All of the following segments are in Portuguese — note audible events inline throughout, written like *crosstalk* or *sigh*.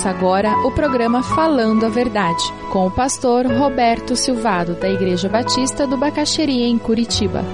Começa agora o programa Falando a Verdade, com o pastor Roberto Silvado, da Igreja Batista do Bacaxeria, em Curitiba.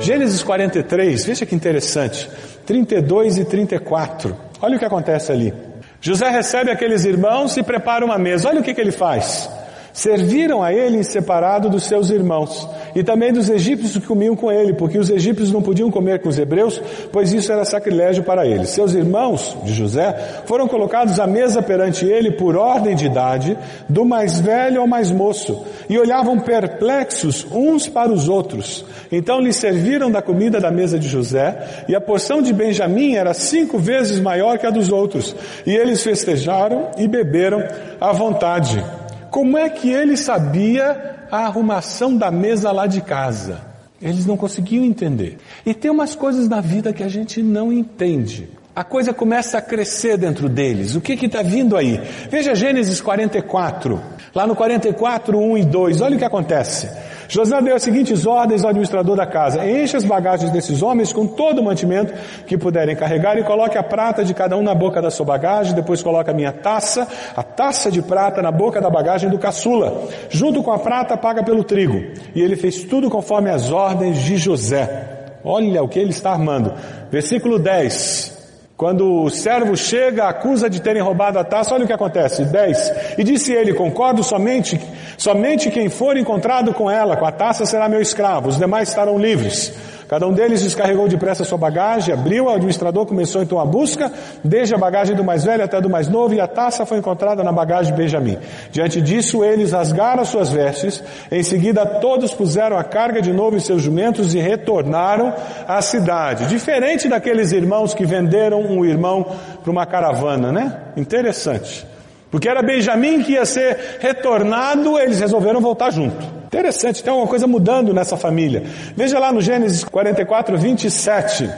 Gênesis 43, veja que interessante, 32 e 34. Olha o que acontece ali. José recebe aqueles irmãos e prepara uma mesa. Olha o que, que ele faz. Serviram a ele separado dos seus irmãos e também dos egípcios que comiam com ele, porque os egípcios não podiam comer com os hebreus, pois isso era sacrilégio para eles. Seus irmãos de José foram colocados à mesa perante ele por ordem de idade, do mais velho ao mais moço, e olhavam perplexos uns para os outros. Então lhe serviram da comida da mesa de José, e a porção de Benjamim era cinco vezes maior que a dos outros, e eles festejaram e beberam à vontade. Como é que ele sabia a arrumação da mesa lá de casa? Eles não conseguiam entender. E tem umas coisas na vida que a gente não entende. A coisa começa a crescer dentro deles. O que está vindo aí? Veja Gênesis 44. Lá no 44, 1 e 2. Olha o que acontece. José deu as seguintes ordens ao administrador da casa: enche as bagagens desses homens com todo o mantimento que puderem carregar e coloque a prata de cada um na boca da sua bagagem, depois coloque a minha taça, a taça de prata na boca da bagagem do caçula. Junto com a prata paga pelo trigo. E ele fez tudo conforme as ordens de José. Olha o que ele está armando. Versículo 10. Quando o servo chega, acusa de terem roubado a taça, olha o que acontece. 10. E disse ele, concordo somente, somente quem for encontrado com ela, com a taça, será meu escravo, os demais estarão livres. Cada um deles descarregou depressa sua bagagem, abriu, o administrador começou então a busca, desde a bagagem do mais velho até do mais novo, e a taça foi encontrada na bagagem de Benjamim. Diante disso, eles rasgaram suas vestes, em seguida todos puseram a carga de novo em seus jumentos e retornaram à cidade. Diferente daqueles irmãos que venderam um irmão para uma caravana, né? Interessante. Porque era Benjamim que ia ser retornado, eles resolveram voltar junto. Interessante, tem uma coisa mudando nessa família. Veja lá no Gênesis 44, 27.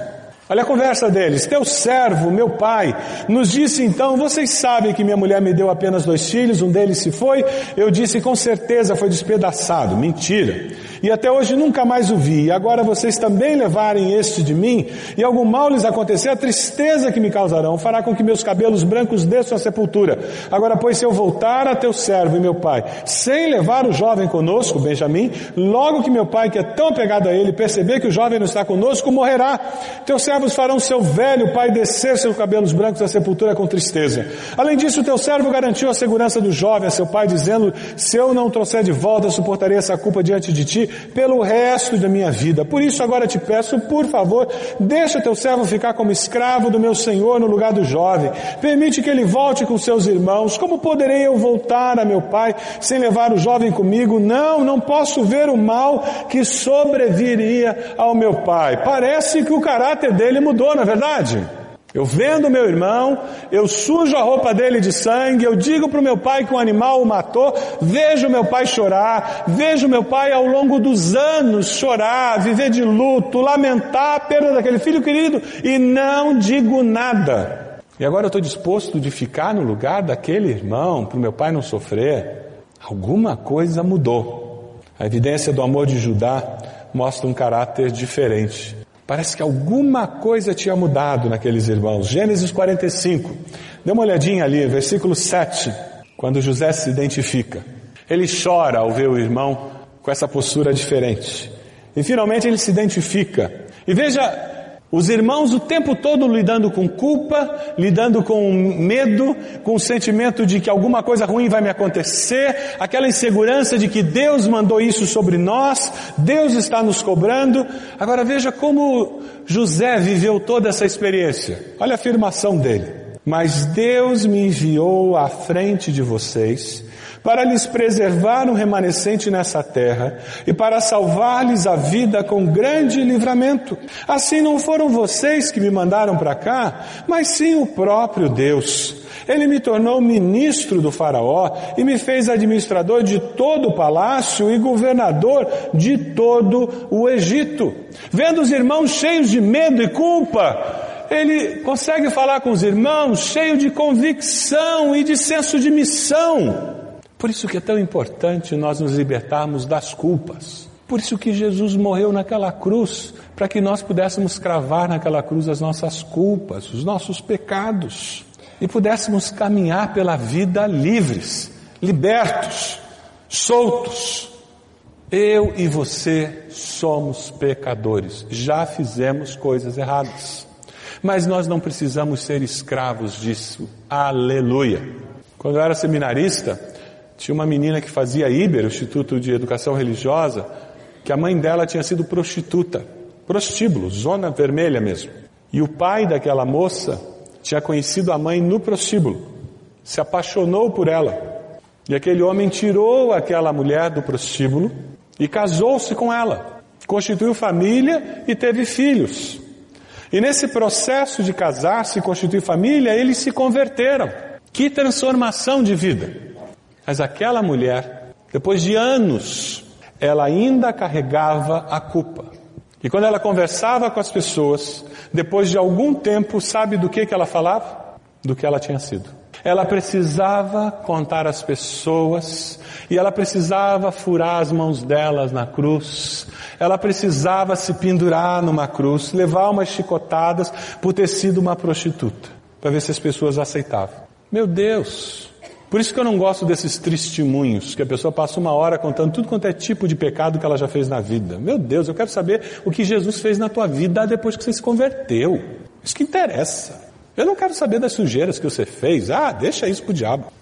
Olha a conversa deles. Teu servo, meu pai, nos disse então: Vocês sabem que minha mulher me deu apenas dois filhos, um deles se foi. Eu disse: Com certeza foi despedaçado. Mentira e até hoje nunca mais o vi, e agora vocês também levarem este de mim, e algum mal lhes acontecer, a tristeza que me causarão fará com que meus cabelos brancos desçam à sepultura. Agora, pois, se eu voltar a teu servo e meu pai, sem levar o jovem conosco, Benjamim, logo que meu pai, que é tão apegado a ele, perceber que o jovem não está conosco, morrerá. Teus servos farão seu velho pai descer seus cabelos brancos à sepultura com tristeza. Além disso, teu servo garantiu a segurança do jovem a seu pai, dizendo, se eu não trouxer de volta, suportarei essa culpa diante de ti, pelo resto da minha vida. Por isso agora te peço, por favor, deixa teu servo ficar como escravo do meu Senhor no lugar do jovem. Permite que ele volte com seus irmãos. Como poderei eu voltar a meu pai sem levar o jovem comigo? Não, não posso ver o mal que sobreviria ao meu pai. Parece que o caráter dele mudou, não é verdade? Eu vendo meu irmão, eu sujo a roupa dele de sangue, eu digo para o meu pai que um animal o matou, vejo meu pai chorar, vejo meu pai ao longo dos anos chorar, viver de luto, lamentar a perda daquele filho querido e não digo nada. E agora eu estou disposto de ficar no lugar daquele irmão para o meu pai não sofrer. Alguma coisa mudou. A evidência do amor de Judá mostra um caráter diferente. Parece que alguma coisa tinha mudado naqueles irmãos. Gênesis 45. Dê uma olhadinha ali, versículo 7, quando José se identifica. Ele chora ao ver o irmão com essa postura diferente. E finalmente ele se identifica. E veja os irmãos o tempo todo lidando com culpa, lidando com medo, com o sentimento de que alguma coisa ruim vai me acontecer, aquela insegurança de que Deus mandou isso sobre nós, Deus está nos cobrando. Agora veja como José viveu toda essa experiência. Olha a afirmação dele. Mas Deus me enviou à frente de vocês para lhes preservar um remanescente nessa terra e para salvar-lhes a vida com grande livramento. Assim não foram vocês que me mandaram para cá, mas sim o próprio Deus. Ele me tornou ministro do Faraó e me fez administrador de todo o palácio e governador de todo o Egito. Vendo os irmãos cheios de medo e culpa, ele consegue falar com os irmãos cheio de convicção e de senso de missão. Por isso que é tão importante nós nos libertarmos das culpas. Por isso que Jesus morreu naquela cruz, para que nós pudéssemos cravar naquela cruz as nossas culpas, os nossos pecados, e pudéssemos caminhar pela vida livres, libertos, soltos. Eu e você somos pecadores, já fizemos coisas erradas, mas nós não precisamos ser escravos disso. Aleluia! Quando eu era seminarista, tinha uma menina que fazia IBER, o Instituto de Educação Religiosa, que a mãe dela tinha sido prostituta, prostíbulo, zona vermelha mesmo. E o pai daquela moça tinha conhecido a mãe no prostíbulo, se apaixonou por ela. E aquele homem tirou aquela mulher do prostíbulo e casou-se com ela, constituiu família e teve filhos. E nesse processo de casar-se e constituir família, eles se converteram. Que transformação de vida! Mas aquela mulher, depois de anos ela ainda carregava a culpa. E quando ela conversava com as pessoas, depois de algum tempo, sabe do que, que ela falava? Do que ela tinha sido. Ela precisava contar às pessoas, e ela precisava furar as mãos delas na cruz, ela precisava se pendurar numa cruz, levar umas chicotadas por ter sido uma prostituta, para ver se as pessoas aceitavam. Meu Deus, por isso que eu não gosto desses testemunhos, que a pessoa passa uma hora contando tudo quanto é tipo de pecado que ela já fez na vida. Meu Deus, eu quero saber o que Jesus fez na tua vida depois que você se converteu. Isso que interessa. Eu não quero saber das sujeiras que você fez. Ah, deixa isso pro diabo.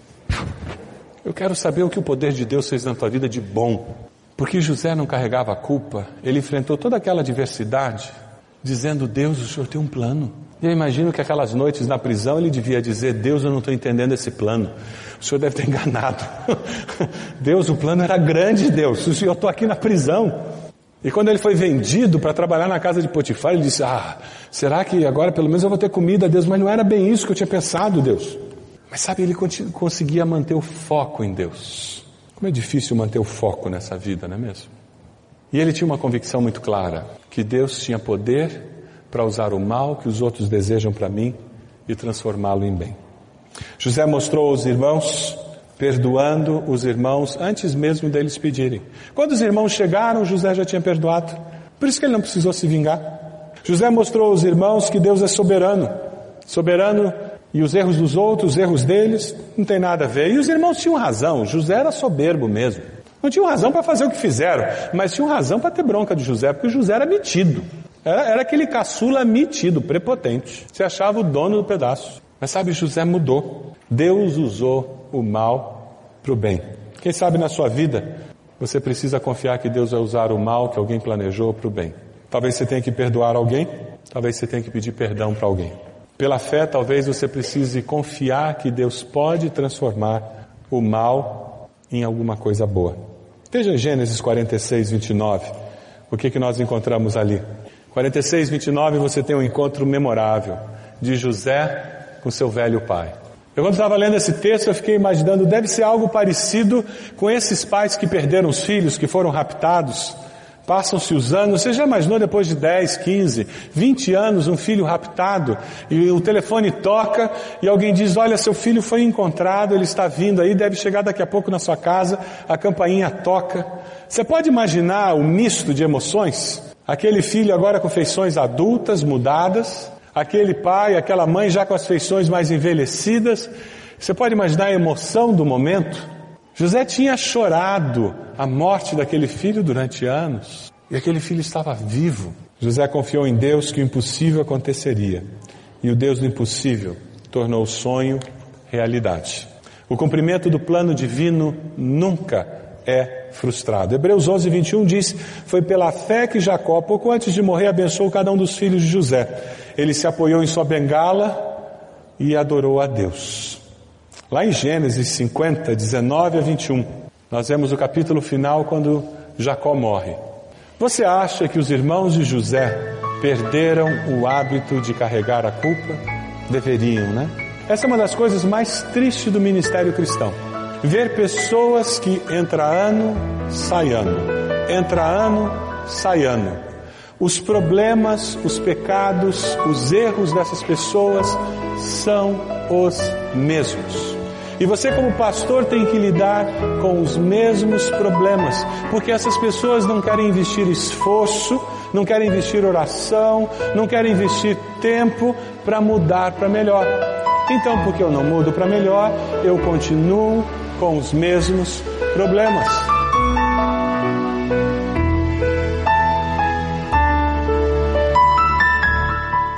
Eu quero saber o que o poder de Deus fez na tua vida de bom. Porque José não carregava a culpa, ele enfrentou toda aquela adversidade, dizendo: Deus, o Senhor tem um plano. E eu imagino que aquelas noites na prisão ele devia dizer: Deus, eu não estou entendendo esse plano. O senhor deve ter enganado. *laughs* Deus, o plano era grande, Deus. Eu estou aqui na prisão. E quando ele foi vendido para trabalhar na casa de Potifar, ele disse: Ah, será que agora pelo menos eu vou ter comida, Deus? Mas não era bem isso que eu tinha pensado, Deus. Mas sabe, ele conseguia manter o foco em Deus. Como é difícil manter o foco nessa vida, não é mesmo? E ele tinha uma convicção muito clara: que Deus tinha poder para usar o mal que os outros desejam para mim e transformá-lo em bem. José mostrou aos irmãos, perdoando os irmãos antes mesmo deles pedirem. Quando os irmãos chegaram, José já tinha perdoado. Por isso que ele não precisou se vingar. José mostrou aos irmãos que Deus é soberano. Soberano e os erros dos outros, os erros deles, não tem nada a ver. E os irmãos tinham razão. José era soberbo mesmo. Não tinham razão para fazer o que fizeram, mas tinham razão para ter bronca de José, porque José era metido. Era, era aquele caçula metido, prepotente. Se achava o dono do pedaço. Mas sabe, José mudou. Deus usou o mal para o bem. Quem sabe na sua vida você precisa confiar que Deus vai usar o mal que alguém planejou para o bem. Talvez você tenha que perdoar alguém, talvez você tenha que pedir perdão para alguém. Pela fé, talvez você precise confiar que Deus pode transformar o mal em alguma coisa boa. Veja Gênesis 46, 29. O que, que nós encontramos ali? 46, 29, você tem um encontro memorável de José com seu velho pai. Eu quando estava lendo esse texto, eu fiquei imaginando, deve ser algo parecido com esses pais que perderam os filhos, que foram raptados. Passam-se os anos, você já imaginou depois de 10, 15, 20 anos, um filho raptado, e o telefone toca, e alguém diz, olha, seu filho foi encontrado, ele está vindo aí, deve chegar daqui a pouco na sua casa, a campainha toca. Você pode imaginar o misto de emoções? Aquele filho agora com feições adultas, mudadas, aquele pai, aquela mãe já com as feições mais envelhecidas. Você pode imaginar a emoção do momento? José tinha chorado a morte daquele filho durante anos e aquele filho estava vivo. José confiou em Deus que o impossível aconteceria e o Deus do impossível tornou o sonho realidade. O cumprimento do plano divino nunca é frustrado. Hebreus 11, 21 diz: Foi pela fé que Jacó, pouco antes de morrer, abençoou cada um dos filhos de José. Ele se apoiou em sua bengala e adorou a Deus. Lá em Gênesis 50, 19 a 21, nós vemos o capítulo final quando Jacó morre. Você acha que os irmãos de José perderam o hábito de carregar a culpa? Deveriam, né? Essa é uma das coisas mais tristes do ministério cristão ver pessoas que entra ano, sai ano, entra ano, sai ano. Os problemas, os pecados, os erros dessas pessoas são os mesmos. E você, como pastor, tem que lidar com os mesmos problemas, porque essas pessoas não querem investir esforço, não querem investir oração, não querem investir tempo para mudar para melhor. Então, porque eu não mudo para melhor, eu continuo com os mesmos problemas.